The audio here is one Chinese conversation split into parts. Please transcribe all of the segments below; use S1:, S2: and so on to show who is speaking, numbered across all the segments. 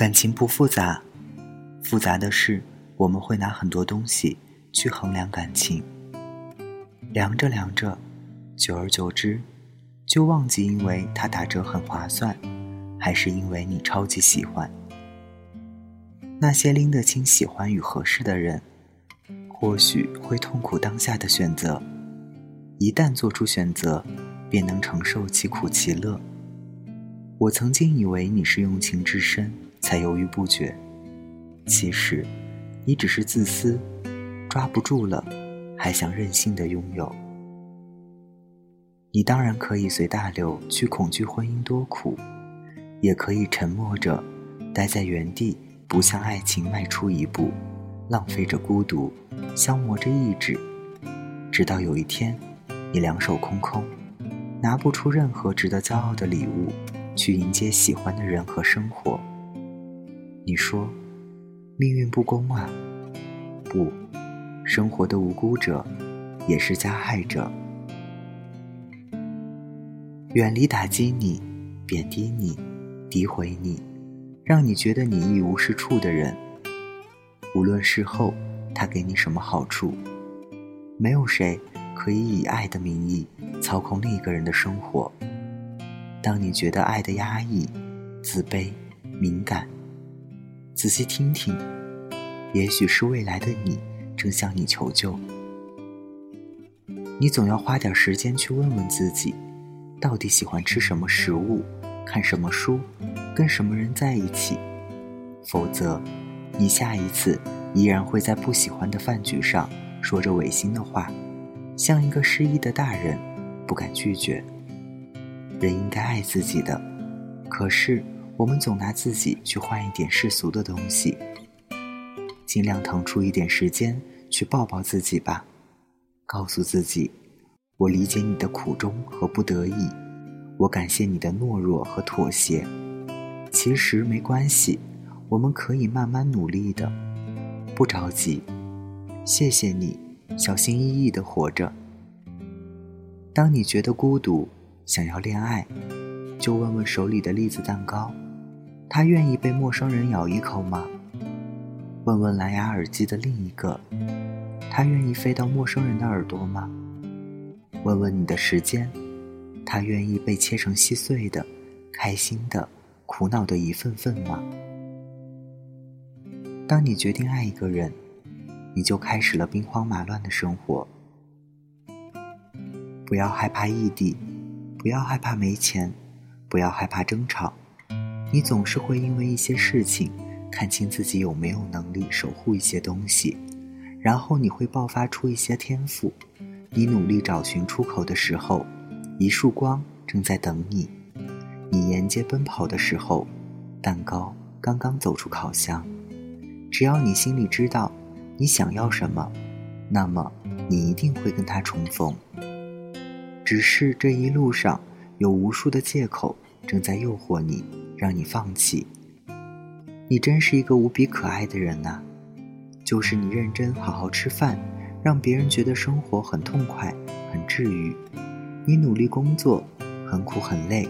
S1: 感情不复杂，复杂的是我们会拿很多东西去衡量感情，量着量着，久而久之，就忘记因为它打折很划算，还是因为你超级喜欢。那些拎得清喜欢与合适的人，或许会痛苦当下的选择，一旦做出选择，便能承受其苦其乐。我曾经以为你是用情至深。才犹豫不决。其实，你只是自私，抓不住了，还想任性的拥有。你当然可以随大流去恐惧婚姻多苦，也可以沉默着，待在原地，不向爱情迈出一步，浪费着孤独，消磨着意志，直到有一天，你两手空空，拿不出任何值得骄傲的礼物，去迎接喜欢的人和生活。你说，命运不公啊！不，生活的无辜者也是加害者。远离打击你、贬低你、诋毁你，让你觉得你一无是处的人。无论事后他给你什么好处，没有谁可以以爱的名义操控另一个人的生活。当你觉得爱的压抑、自卑、敏感。仔细听听，也许是未来的你正向你求救。你总要花点时间去问问自己，到底喜欢吃什么食物，看什么书，跟什么人在一起。否则，你下一次依然会在不喜欢的饭局上说着违心的话，像一个失意的大人，不敢拒绝。人应该爱自己的，可是。我们总拿自己去换一点世俗的东西，尽量腾出一点时间去抱抱自己吧，告诉自己，我理解你的苦衷和不得已，我感谢你的懦弱和妥协。其实没关系，我们可以慢慢努力的，不着急。谢谢你，小心翼翼的活着。当你觉得孤独，想要恋爱，就问问手里的栗子蛋糕。他愿意被陌生人咬一口吗？问问蓝牙耳机的另一个，他愿意飞到陌生人的耳朵吗？问问你的时间，他愿意被切成细碎的、开心的、苦恼的一份份吗？当你决定爱一个人，你就开始了兵荒马乱的生活。不要害怕异地，不要害怕没钱，不要害怕争吵。你总是会因为一些事情看清自己有没有能力守护一些东西，然后你会爆发出一些天赋。你努力找寻出口的时候，一束光正在等你。你沿街奔跑的时候，蛋糕刚刚走出烤箱。只要你心里知道你想要什么，那么你一定会跟他重逢。只是这一路上有无数的借口正在诱惑你。让你放弃，你真是一个无比可爱的人呐！就是你认真好好吃饭，让别人觉得生活很痛快、很治愈；你努力工作，很苦很累，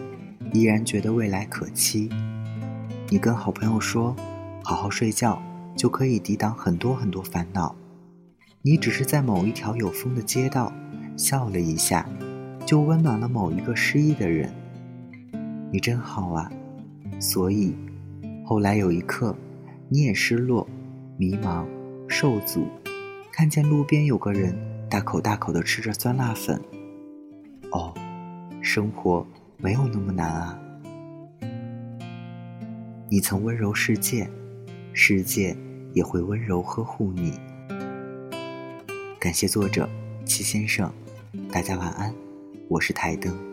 S1: 依然觉得未来可期；你跟好朋友说，好好睡觉就可以抵挡很多很多烦恼；你只是在某一条有风的街道笑了一下，就温暖了某一个失意的人。你真好啊！所以，后来有一刻，你也失落、迷茫、受阻，看见路边有个人大口大口的吃着酸辣粉。哦，生活没有那么难啊！你曾温柔世界，世界也会温柔呵护你。感谢作者七先生，大家晚安，我是台灯。